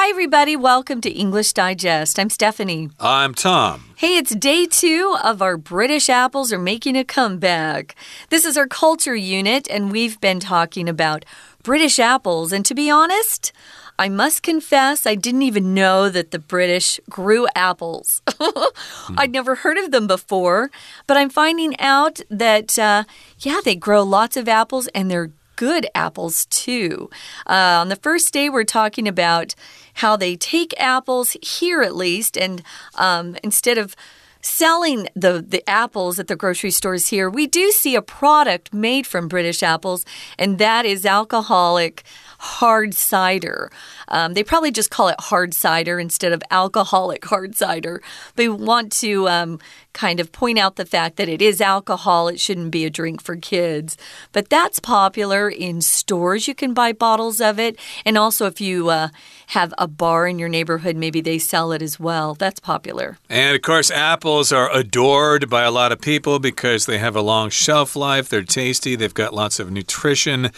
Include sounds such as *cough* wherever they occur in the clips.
Hi, everybody. Welcome to English Digest. I'm Stephanie. I'm Tom. Hey, it's day two of our British apples are making a comeback. This is our culture unit, and we've been talking about British apples. And to be honest, I must confess, I didn't even know that the British grew apples. *laughs* I'd never heard of them before, but I'm finding out that, uh, yeah, they grow lots of apples and they're good apples too. Uh, on the first day, we're talking about how they take apples here at least, and um, instead of selling the, the apples at the grocery stores here, we do see a product made from British apples, and that is alcoholic hard cider. Um, they probably just call it hard cider instead of alcoholic *laughs* hard cider. They want to um, kind of point out the fact that it is alcohol. It shouldn't be a drink for kids. But that's popular in stores. You can buy bottles of it. And also, if you uh, have a bar in your neighborhood, maybe they sell it as well. That's popular. And of course, apples are adored by a lot of people because they have a long shelf life. They're tasty, they've got lots of nutrition.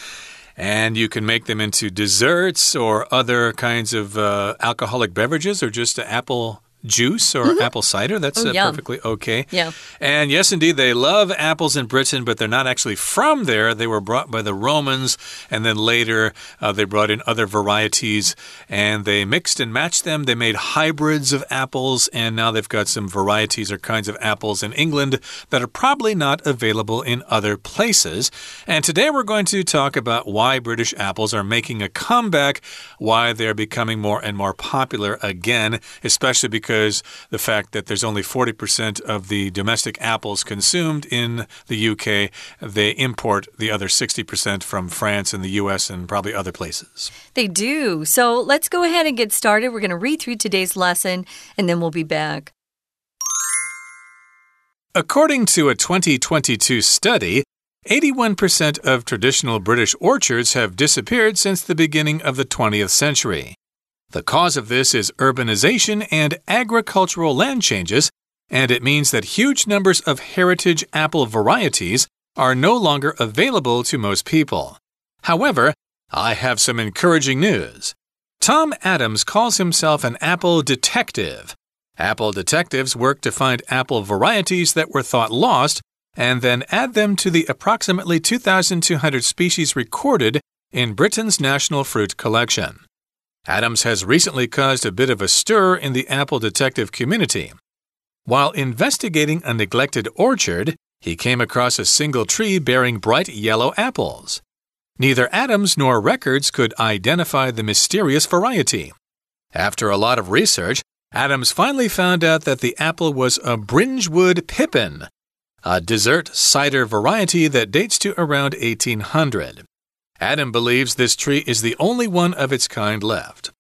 And you can make them into desserts or other kinds of uh, alcoholic beverages or just apple juice or mm -hmm. apple cider. That's oh, uh, perfectly okay. Yeah. And yes, indeed, they love apples in Britain, but they're not actually from there. They were brought by the Romans, and then later uh, they brought in other varieties and they mixed and matched them. They made hybrids of apples, and now they've got some varieties or kinds of apples in England that are probably not available in other places. And today we're going to talk about why British apples are making a comeback, why they're becoming more and more popular again, especially because because the fact that there's only 40% of the domestic apples consumed in the UK, they import the other 60% from France and the US and probably other places. They do. So let's go ahead and get started. We're going to read through today's lesson and then we'll be back. According to a 2022 study, 81% of traditional British orchards have disappeared since the beginning of the 20th century. The cause of this is urbanization and agricultural land changes, and it means that huge numbers of heritage apple varieties are no longer available to most people. However, I have some encouraging news. Tom Adams calls himself an apple detective. Apple detectives work to find apple varieties that were thought lost and then add them to the approximately 2,200 species recorded in Britain's National Fruit Collection. Adams has recently caused a bit of a stir in the apple detective community. While investigating a neglected orchard, he came across a single tree bearing bright yellow apples. Neither Adams nor records could identify the mysterious variety. After a lot of research, Adams finally found out that the apple was a Bringewood Pippin, a dessert cider variety that dates to around 1800. Adam believes this tree is the only one of its kind left.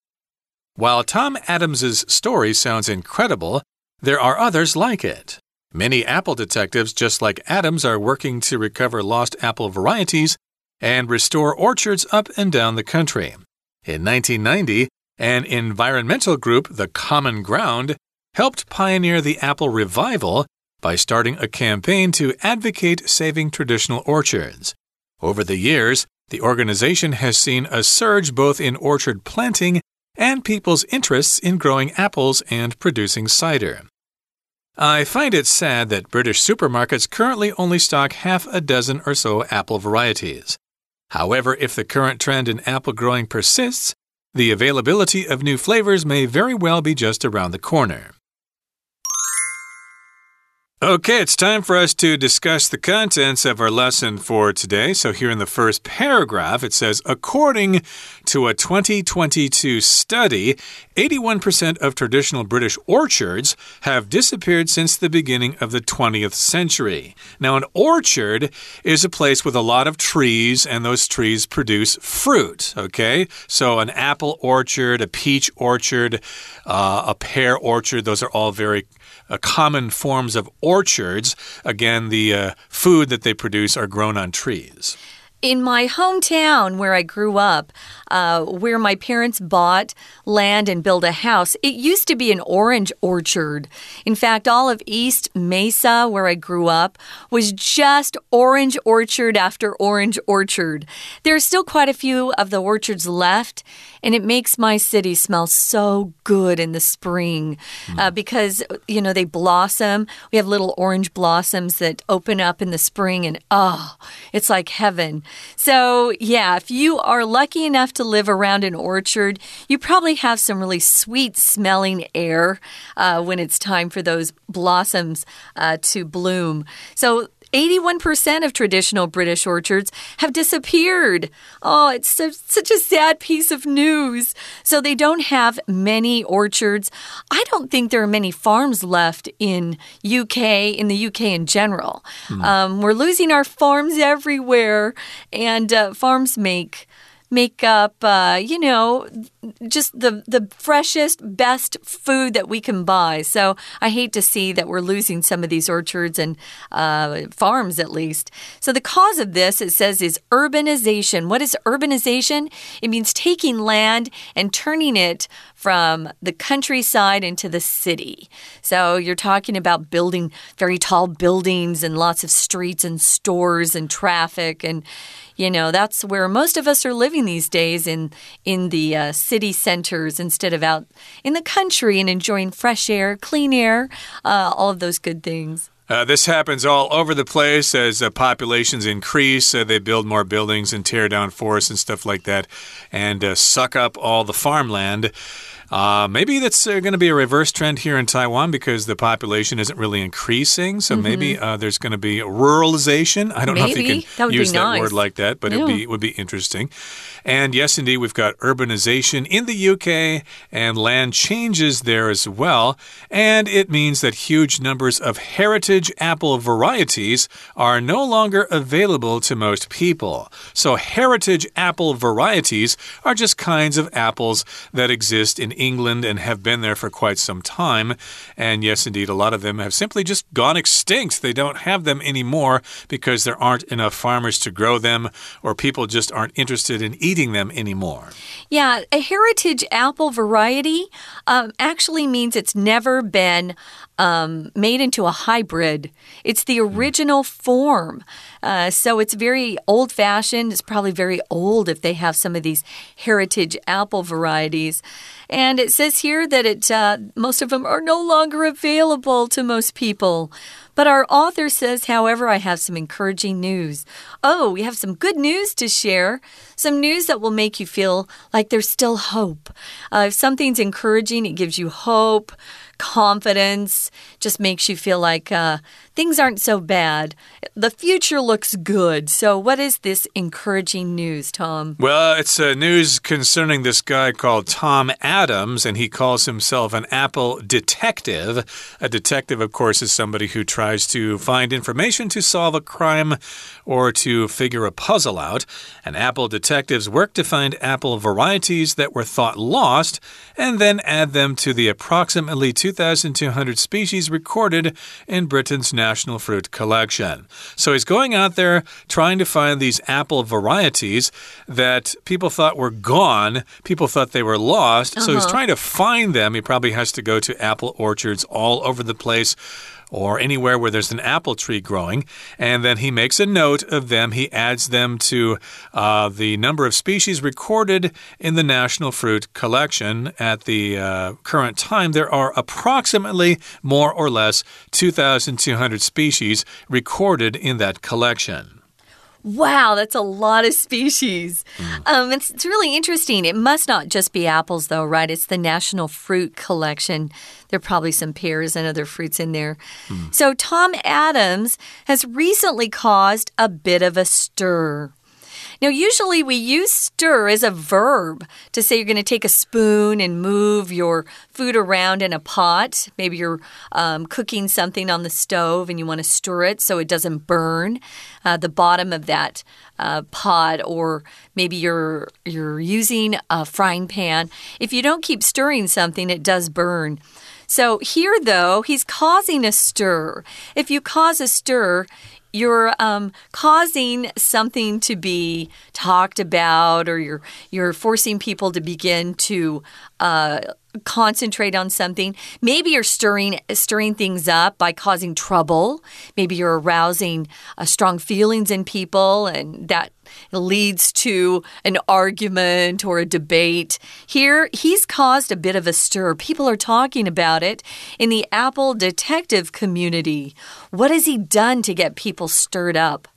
While Tom Adams's story sounds incredible, there are others like it. Many apple detectives, just like Adams, are working to recover lost apple varieties and restore orchards up and down the country. In 1990, an environmental group, the Common Ground, helped pioneer the apple revival by starting a campaign to advocate saving traditional orchards. Over the years, the organization has seen a surge both in orchard planting and people's interests in growing apples and producing cider. I find it sad that British supermarkets currently only stock half a dozen or so apple varieties. However, if the current trend in apple growing persists, the availability of new flavors may very well be just around the corner. Okay, it's time for us to discuss the contents of our lesson for today. So, here in the first paragraph, it says According to a 2022 study, 81% of traditional British orchards have disappeared since the beginning of the 20th century. Now, an orchard is a place with a lot of trees, and those trees produce fruit. Okay, so an apple orchard, a peach orchard, uh, a pear orchard, those are all very uh, common forms of orchards. Again, the uh, food that they produce are grown on trees. In my hometown where I grew up, uh, where my parents bought land and built a house, it used to be an orange orchard. In fact, all of East Mesa, where I grew up, was just orange orchard after orange orchard. There are still quite a few of the orchards left, and it makes my city smell so good in the spring mm. uh, because, you know, they blossom. We have little orange blossoms that open up in the spring, and oh, it's like heaven. So, yeah, if you are lucky enough to live around an orchard, you probably have some really sweet smelling air uh, when it's time for those blossoms uh, to bloom. So, 81% of traditional British orchards have disappeared. Oh, it's so, such a sad piece of news. So they don't have many orchards. I don't think there are many farms left in UK, in the UK in general. Mm. Um, we're losing our farms everywhere, and uh, farms make make up, uh, you know, just the the freshest, best food that we can buy. So I hate to see that we're losing some of these orchards and uh, farms, at least. So the cause of this, it says, is urbanization. What is urbanization? It means taking land and turning it from the countryside into the city. So you're talking about building very tall buildings and lots of streets and stores and traffic and you know that's where most of us are living these days in in the uh, city centers instead of out in the country and enjoying fresh air clean air uh, all of those good things uh, this happens all over the place as uh, populations increase. Uh, they build more buildings and tear down forests and stuff like that and uh, suck up all the farmland. Uh, maybe that's uh, going to be a reverse trend here in Taiwan because the population isn't really increasing. So mm -hmm. maybe uh, there's going to be ruralization. I don't maybe. know if you can use that nice. word like that, but yeah. it would be, would be interesting. And yes, indeed, we've got urbanization in the UK and land changes there as well. And it means that huge numbers of heritage apple varieties are no longer available to most people. So, heritage apple varieties are just kinds of apples that exist in England and have been there for quite some time. And yes, indeed, a lot of them have simply just gone extinct. They don't have them anymore because there aren't enough farmers to grow them, or people just aren't interested in eating them anymore. Yeah, a heritage apple variety um, actually means it's never been um, made into a hybrid. It's the hmm. original form. Uh, so it's very old fashioned. It's probably very old if they have some of these heritage apple varieties. And it says here that it uh, most of them are no longer available to most people. But our author says, however, I have some encouraging news. Oh, we have some good news to share. Some news that will make you feel like there's still hope. Uh, if something's encouraging, it gives you hope confidence, just makes you feel like uh, things aren't so bad. The future looks good. So, what is this encouraging news, Tom? Well, it's uh, news concerning this guy called Tom Adams, and he calls himself an Apple detective. A detective, of course, is somebody who tries to find information to solve a crime or to figure a puzzle out. And Apple detectives work to find apple varieties that were thought lost and then add them to the approximately 2,200 species recorded in Britain's national Fruit Collection. So he's going out there trying to find these apple varieties that people thought were gone. People thought they were lost. Uh -huh. So he's uh-huh. trying to find them. He probably has to go to apple orchards all over the place or anywhere where there's an apple tree growing. And then he makes a note of them. He adds them to uh, the number of species recorded in the National Fruit Collection. At the uh, current time, there are approximately more or less 2,200 species recorded in that collection. Wow, that's a lot of species. Mm. Um, it's, it's really interesting. It must not just be apples, though, right? It's the National Fruit Collection. There are probably some pears and other fruits in there. Mm. So, Tom Adams has recently caused a bit of a stir. Now, usually we use stir as a verb to say you're going to take a spoon and move your food around in a pot. Maybe you're um, cooking something on the stove and you want to stir it so it doesn't burn uh, the bottom of that uh, pot, or maybe you're you're using a frying pan. If you don't keep stirring something, it does burn. So here, though, he's causing a stir. If you cause a stir, you're um, causing something to be talked about, or you're you're forcing people to begin to uh, concentrate on something. Maybe you're stirring stirring things up by causing trouble. Maybe you're arousing uh, strong feelings in people, and that leads to an argument or a debate. Here, he's caused a bit of a stir. People are talking about it in the Apple detective community. What has he done to get people stirred up?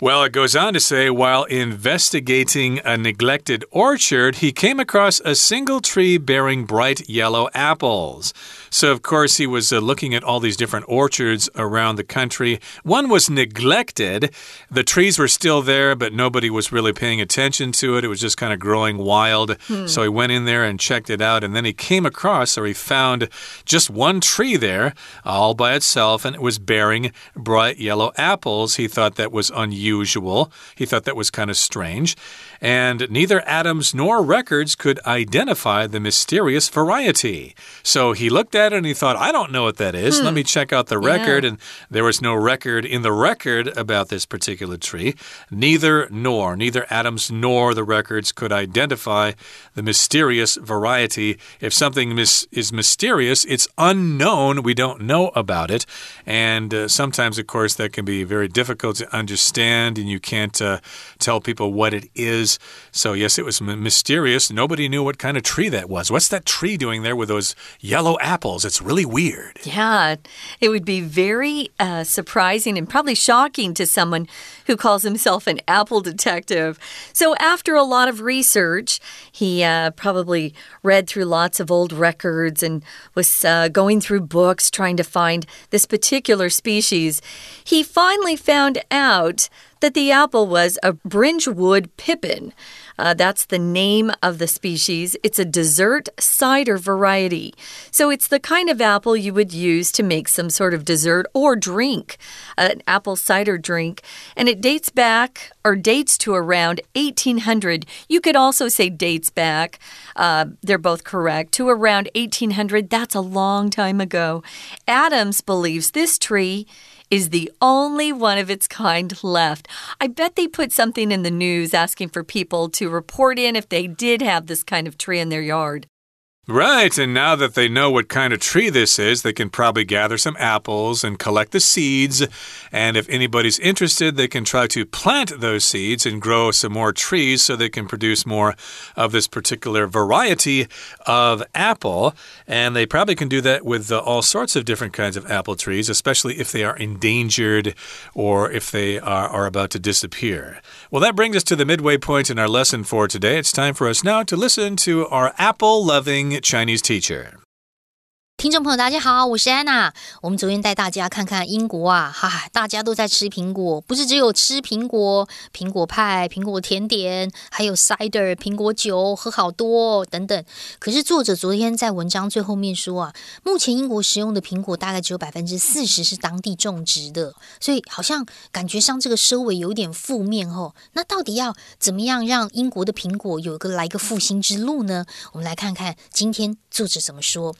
Well, it goes on to say while investigating a neglected orchard, he came across a single tree bearing bright yellow apples. So, of course, he was uh, looking at all these different orchards around the country. One was neglected. The trees were still there, but nobody was really paying attention to it. It was just kind of growing wild. Hmm. So he went in there and checked it out. And then he came across, or he found just one tree there all by itself, and it was bearing bright yellow apples. He thought that was unusual. He thought that was kind of strange and neither Adams nor records could identify the mysterious variety. So he looked at it and he thought, I don't know what that is. Hmm. Let me check out the record. Yeah. And there was no record in the record about this particular tree. Neither nor, neither Adams nor the records could identify the mysterious variety. If something mis is mysterious, it's unknown. We don't know about it. And uh, sometimes, of course, that can be very difficult to understand, and you can't uh, tell people what it is so, yes, it was mysterious. Nobody knew what kind of tree that was. What's that tree doing there with those yellow apples? It's really weird. Yeah, it would be very uh, surprising and probably shocking to someone who calls himself an apple detective. So, after a lot of research, he uh, probably read through lots of old records and was uh, going through books trying to find this particular species. He finally found out that the apple was a Bringewood pippin. Uh, that's the name of the species. It's a dessert cider variety. So it's the kind of apple you would use to make some sort of dessert or drink, an apple cider drink. And it dates back or dates to around 1800. You could also say dates back. Uh, they're both correct. To around 1800. That's a long time ago. Adams believes this tree is the only one of its kind left. I bet they put something in the news asking for people to report in if they did have this kind of tree in their yard. Right, and now that they know what kind of tree this is, they can probably gather some apples and collect the seeds. And if anybody's interested, they can try to plant those seeds and grow some more trees so they can produce more of this particular variety of apple. And they probably can do that with uh, all sorts of different kinds of apple trees, especially if they are endangered or if they are, are about to disappear. Well, that brings us to the midway point in our lesson for today. It's time for us now to listen to our apple loving Chinese teacher. 听众朋友，大家好，我是安娜。我们昨天带大家看看英国啊，哈，大家都在吃苹果，不是只有吃苹果，苹果派、苹果甜点，还有 cider 苹果酒，喝好多等等。可是作者昨天在文章最后面说啊，目前英国食用的苹果大概只有百分之四十是当地种植的，所以好像感觉上这个收尾有点负面哦。那到底要怎么样让英国的苹果有一个来个复兴之路呢？我们来看看今天作者怎么说。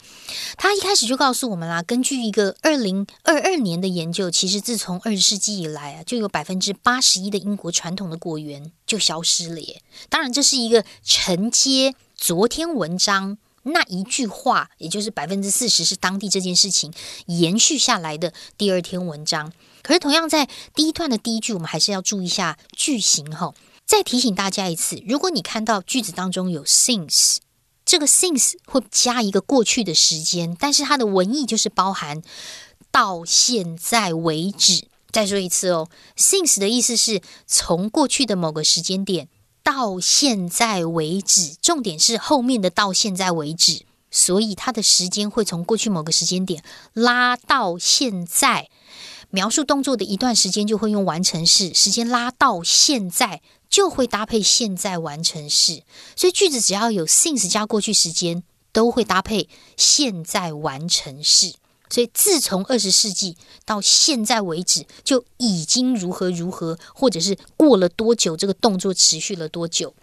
他。他一开始就告诉我们啦，根据一个二零二二年的研究，其实自从二十世纪以来啊，就有百分之八十一的英国传统的果园就消失了耶。当然，这是一个承接昨天文章那一句话，也就是百分之四十是当地这件事情延续下来的第二天文章。可是，同样在第一段的第一句，我们还是要注意一下句型哈。再提醒大家一次，如果你看到句子当中有 since。这个 since 会加一个过去的时间，但是它的文意就是包含到现在为止。再说一次哦，since 的意思是从过去的某个时间点到现在为止，重点是后面的到现在为止，所以它的时间会从过去某个时间点拉到现在。描述动作的一段时间就会用完成式，时间拉到现在。就会搭配现在完成式，所以句子只要有 since 加过去时间，都会搭配现在完成式。所以自从二十世纪到现在为止，就已经如何如何，或者是过了多久，这个动作持续了多久。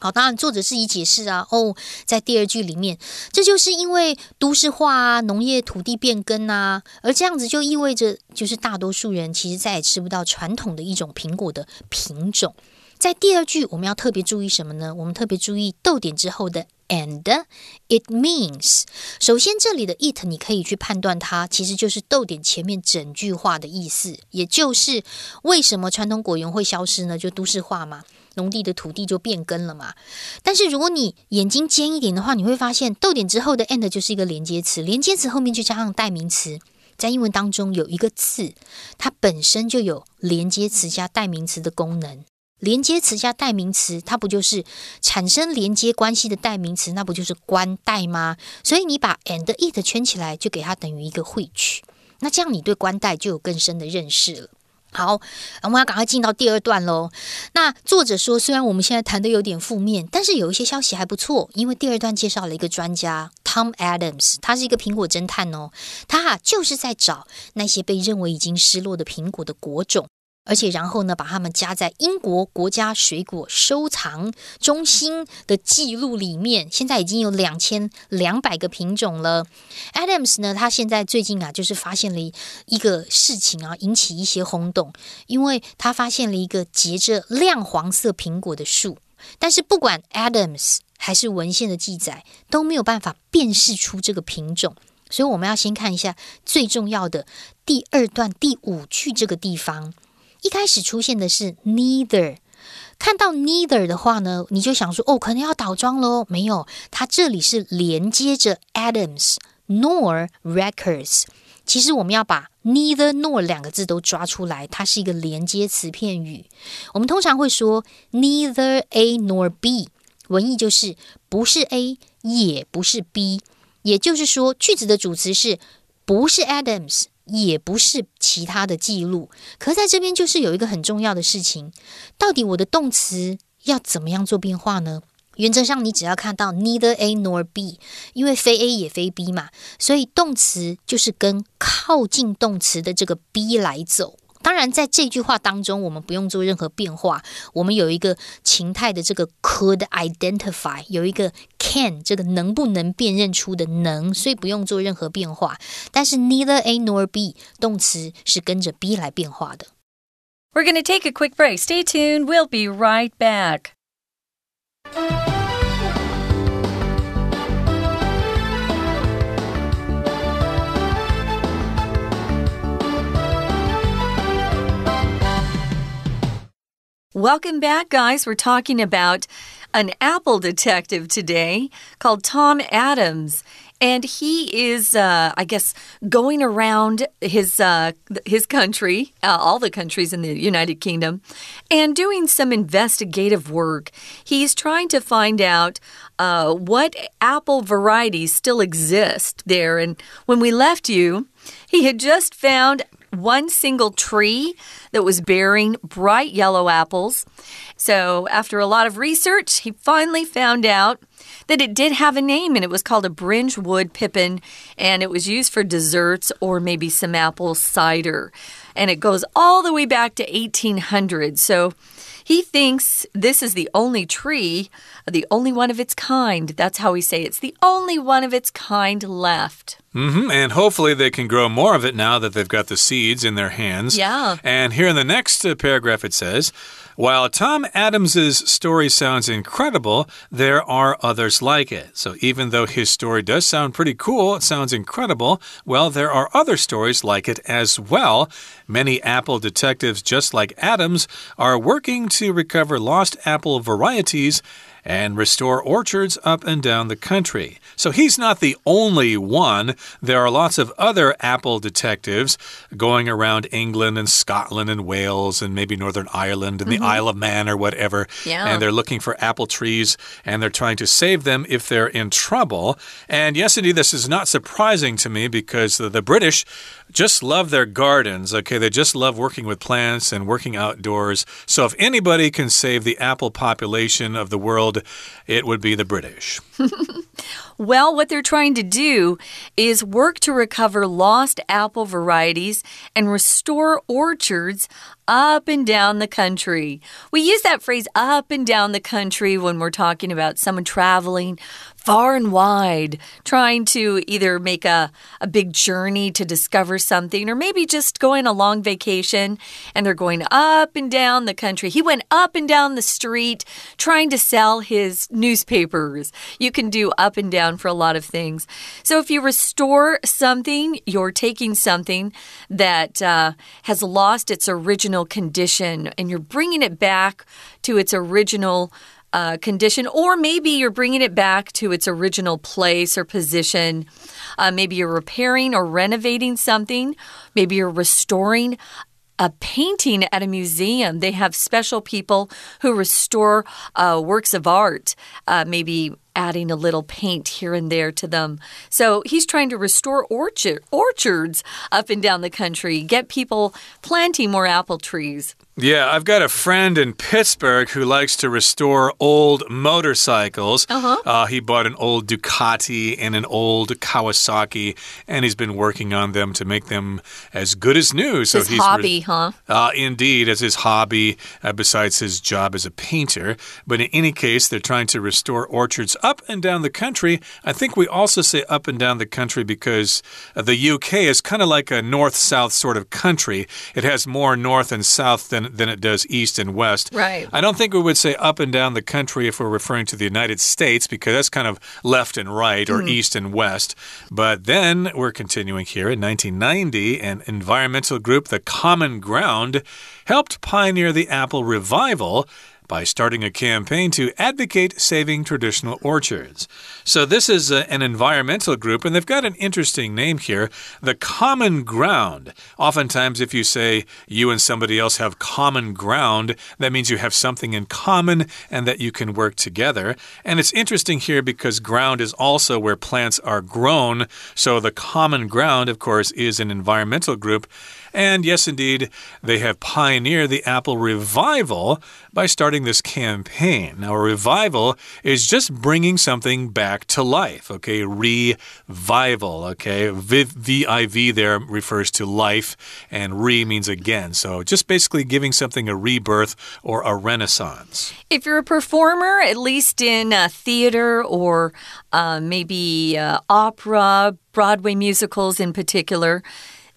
好，当然作者是以解释啊，哦，在第二句里面，这就是因为都市化啊，农业土地变更啊，而这样子就意味着，就是大多数人其实再也吃不到传统的一种苹果的品种。在第二句，我们要特别注意什么呢？我们特别注意逗点之后的 and it means。首先，这里的 it 你可以去判断它其实就是逗点前面整句话的意思，也就是为什么传统果园会消失呢？就都市化嘛。农地的土地就变更了嘛？但是如果你眼睛尖一点的话，你会发现逗点之后的 and 就是一个连接词，连接词后面就加上代名词。在英文当中有一个字，它本身就有连接词加代名词的功能。连接词加代名词，它不就是产生连接关系的代名词？那不就是关代吗？所以你把 and it 圈起来，就给它等于一个汇取。那这样你对关代就有更深的认识了。好，我们要赶快进到第二段喽。那作者说，虽然我们现在谈的有点负面，但是有一些消息还不错，因为第二段介绍了一个专家 Tom Adams，他是一个苹果侦探哦，他哈就是在找那些被认为已经失落的苹果的果种。而且，然后呢，把它们加在英国国家水果收藏中心的记录里面。现在已经有两千两百个品种了。Adams 呢，他现在最近啊，就是发现了一个事情啊，引起一些轰动，因为他发现了一个结着亮黄色苹果的树。但是，不管 Adams 还是文献的记载，都没有办法辨识出这个品种。所以，我们要先看一下最重要的第二段第五句这个地方。一开始出现的是 neither，看到 neither 的话呢，你就想说哦，可能要倒装喽。没有，它这里是连接着 Adams nor records。其实我们要把 neither nor 两个字都抓出来，它是一个连接词片语。我们通常会说 neither A nor B，文意就是不是 A 也不是 B，也就是说句子的主词是不是 Adams。也不是其他的记录，可在这边就是有一个很重要的事情，到底我的动词要怎么样做变化呢？原则上，你只要看到 neither A nor B，因为非 A 也非 B 嘛，所以动词就是跟靠近动词的这个 B 来走。当然，在这句话当中，我们不用做任何变化。我们有一个情态的这个 could identify，有一个 can 这个能不能辨认出的能，所以不用做任何变化。但是 neither A nor B 动词是跟着 B 来变化的。We're going to take a quick break. Stay tuned. We'll be right back. Welcome back, guys. We're talking about an Apple detective today called Tom Adams. And he is, uh, I guess, going around his uh, his country, uh, all the countries in the United Kingdom, and doing some investigative work. He's trying to find out uh, what apple varieties still exist there. And when we left you, he had just found one single tree that was bearing bright yellow apples. So, after a lot of research, he finally found out that it did have a name and it was called a Bringewood pippin and it was used for desserts or maybe some apple cider. And it goes all the way back to 1800. So, he thinks this is the only tree, the only one of its kind. That's how we say it's the only one of its kind left. Mm -hmm. And hopefully they can grow more of it now that they've got the seeds in their hands. Yeah. And here in the next uh, paragraph it says, while Tom Adams's story sounds incredible, there are others like it. So even though his story does sound pretty cool, it sounds incredible, well, there are other stories like it as well. Many Apple detectives, just like Adams, are working to recover lost apple varieties and restore orchards up and down the country. So he's not the only one. There are lots of other apple detectives going around England and Scotland and Wales and maybe Northern Ireland and mm -hmm. the mm-hmm. Isle of Man or whatever. Yeah. And they're looking for apple trees and they're trying to save them if they're in trouble. And yes, indeed, this is not surprising to me because the, the British just love their gardens. Okay, they just love working with plants and working outdoors. So if anybody can save the apple population of the world, it would be the British. *laughs* Well, what they're trying to do is work to recover lost apple varieties and restore orchards up and down the country. We use that phrase up and down the country when we're talking about someone traveling far and wide, trying to either make a, a big journey to discover something, or maybe just going on a long vacation and they're going up and down the country. He went up and down the street trying to sell his newspapers. You can do up and down for a lot of things. So if you restore something, you're taking something that uh, has lost its original condition and you're bringing it back to its original uh, condition, or maybe you're bringing it back to its original place or position. Uh, maybe you're repairing or renovating something. Maybe you're restoring a painting at a museum. They have special people who restore uh, works of art, uh, maybe adding a little paint here and there to them. So he's trying to restore orchard, orchards up and down the country, get people planting more apple trees. Yeah, I've got a friend in Pittsburgh who likes to restore old motorcycles. Uh -huh. uh, he bought an old Ducati and an old Kawasaki, and he's been working on them to make them as good as new. So his he's hobby, huh? Uh, indeed, as his hobby, uh, besides his job as a painter. But in any case, they're trying to restore orchards up and down the country. I think we also say up and down the country because uh, the UK is kind of like a north south sort of country. It has more north and south than than it does east and west. Right. I don't think we would say up and down the country if we're referring to the United States because that's kind of left and right or mm. east and west. But then we're continuing here in 1990, an environmental group, the Common Ground, helped pioneer the apple revival by starting a campaign to advocate saving traditional orchards. So, this is a, an environmental group, and they've got an interesting name here the Common Ground. Oftentimes, if you say you and somebody else have common ground, that means you have something in common and that you can work together. And it's interesting here because ground is also where plants are grown. So, the Common Ground, of course, is an environmental group. And yes, indeed, they have pioneered the Apple revival by starting this campaign. Now, a revival is just bringing something back to life, okay? Revival, okay? V I V there refers to life, and re means again. So just basically giving something a rebirth or a renaissance. If you're a performer, at least in a theater or uh, maybe uh, opera, Broadway musicals in particular,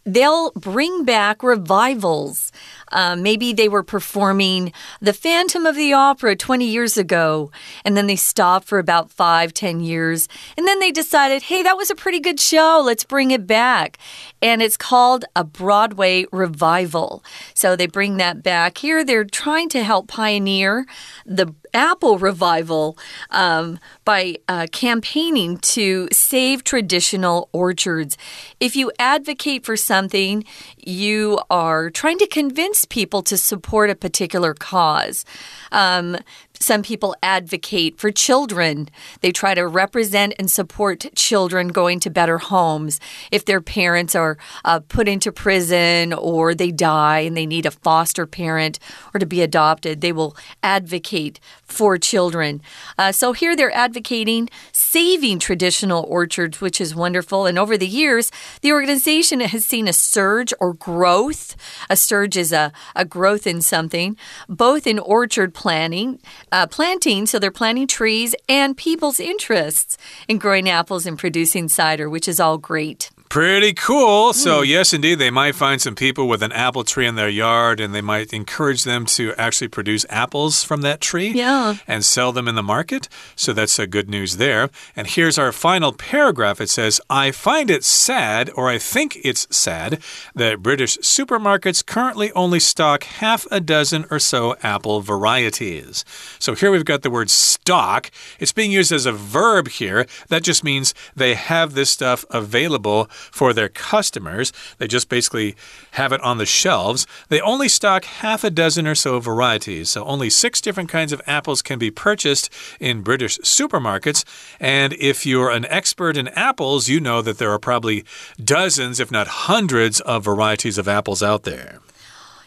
they'll bring back revivals. Uh, maybe they were performing The Phantom of the Opera 20 years ago, and then they stopped for about five, ten years. And then they decided, hey, that was a pretty good show. Let's bring it back. And it's called a Broadway revival. So they bring that back. Here, they're trying to help pioneer the Apple revival um, by uh, campaigning to save traditional orchards. If you advocate for something, you are trying to convince people to support a particular cause. Um, some people advocate for children. They try to represent and support children going to better homes. If their parents are uh, put into prison or they die and they need a foster parent or to be adopted, they will advocate for children. Uh, so here they're advocating saving traditional orchards, which is wonderful. And over the years, the organization has seen a surge or growth. A surge is a, a growth in something, both in orchard planting uh, planting, so they're planting trees, and people's interests in growing apples and producing cider, which is all great. Pretty cool. So, mm. yes, indeed, they might find some people with an apple tree in their yard and they might encourage them to actually produce apples from that tree yeah. and sell them in the market. So, that's a good news there. And here's our final paragraph it says, I find it sad, or I think it's sad, that British supermarkets currently only stock half a dozen or so apple varieties. So, here we've got the word stock. It's being used as a verb here. That just means they have this stuff available for their customers. They just basically have it on the shelves. They only stock half a dozen or so varieties, so only six different kinds of apples can be purchased in British supermarkets. And if you're an expert in apples, you know that there are probably dozens, if not hundreds, of varieties of apples out there.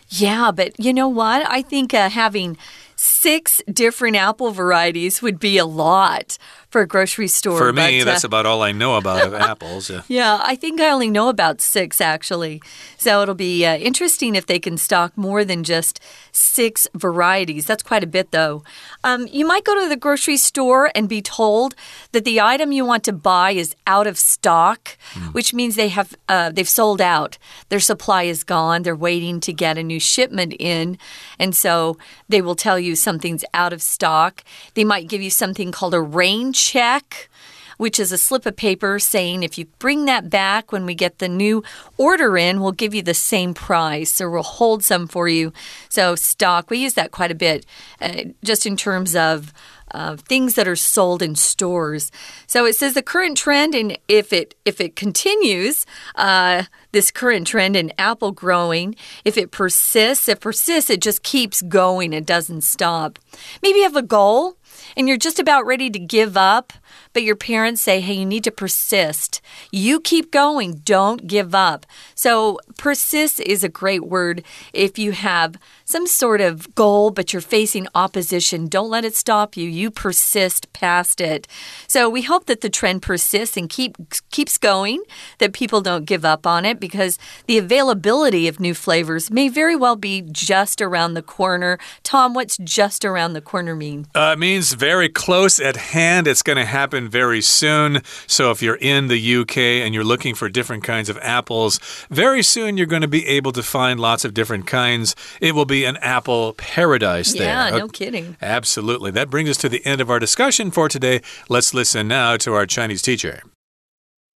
Yeah, but you know what? I think uh, having six different apple varieties would be a lot for a grocery store. For me, but, that's uh, about all I know about of *laughs* apples. Uh, yeah, I think I only know about six actually. So it'll be uh, interesting if they can stock more than just six varieties. That's quite a bit, though. Um, you might go to the grocery store and be told that the item you want to buy is out of stock, which means they have uh, they've sold out. Their supply is gone. They're waiting to get a new shipment in, and so they will tell you something's out of stock. They might give you something called a rain check which is a slip of paper saying if you bring that back when we get the new order in, we'll give you the same price or we'll hold some for you. So, stock, we use that quite a bit uh, just in terms of. Uh, things that are sold in stores. So it says the current trend, and if it if it continues, uh, this current trend in apple growing, if it persists, if persists, it just keeps going. It doesn't stop. Maybe you have a goal and you're just about ready to give up, but your parents say, hey, you need to persist. You keep going, don't give up. So, persist is a great word if you have some sort of goal, but you're facing opposition. Don't let it stop you. You persist past it. So, we hope that the trend persists and keep, keeps going, that people don't give up on it because the availability of new flavors may very well be just around the corner. Tom, what's just around the corner mean? Uh, it means very close at hand. It's going to happen very soon. So if you're in the UK and you're looking for different kinds of apples, very soon you're going to be able to find lots of different kinds. It will be an apple paradise there. Yeah, no kidding. Absolutely. That brings us to the end of our discussion for today. Let's listen now to our Chinese teacher.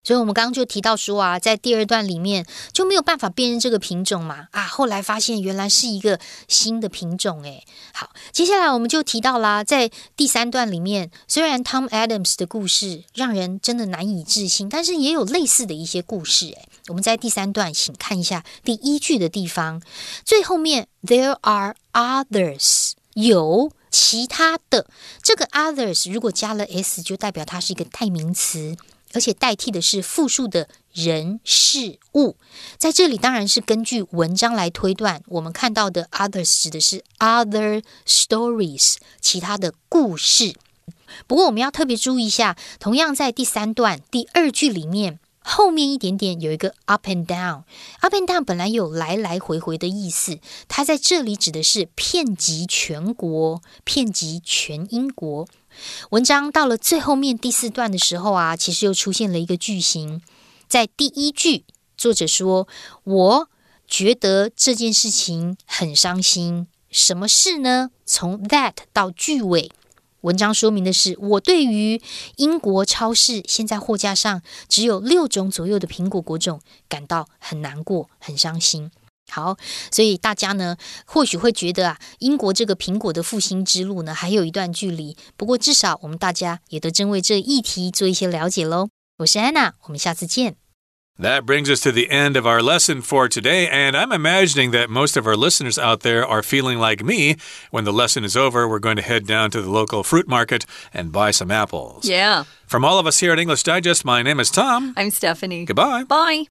所以我们刚刚就提到说啊，在第二段里面就没有办法辨认这个品种嘛啊，后来发现原来是一个新的品种诶。好，接下来我们就提到啦，在第三段里面，虽然 Tom Adams 的故事让人真的难以置信，但是也有类似的一些故事诶。我们在第三段，请看一下第一句的地方，最后面 There are others 有。其他的这个 others 如果加了 s，就代表它是一个代名词。而且代替的是复数的人事物，在这里当然是根据文章来推断。我们看到的 others 指的是 other stories，其他的故事。不过我们要特别注意一下，同样在第三段第二句里面。后面一点点有一个 up and down，up and down 本来有来来回回的意思，它在这里指的是遍及全国，遍及全英国。文章到了最后面第四段的时候啊，其实又出现了一个句型，在第一句，作者说：“我觉得这件事情很伤心。什么事呢？从 that 到句尾。”文章说明的是，我对于英国超市现在货架上只有六种左右的苹果果种感到很难过、很伤心。好，所以大家呢或许会觉得啊，英国这个苹果的复兴之路呢还有一段距离。不过至少我们大家也都真为这议题做一些了解喽。我是安娜，我们下次见。 That brings us to the end of our lesson for today, and I'm imagining that most of our listeners out there are feeling like me. When the lesson is over, we're going to head down to the local fruit market and buy some apples. Yeah. From all of us here at English Digest, my name is Tom. I'm Stephanie. Goodbye. Bye.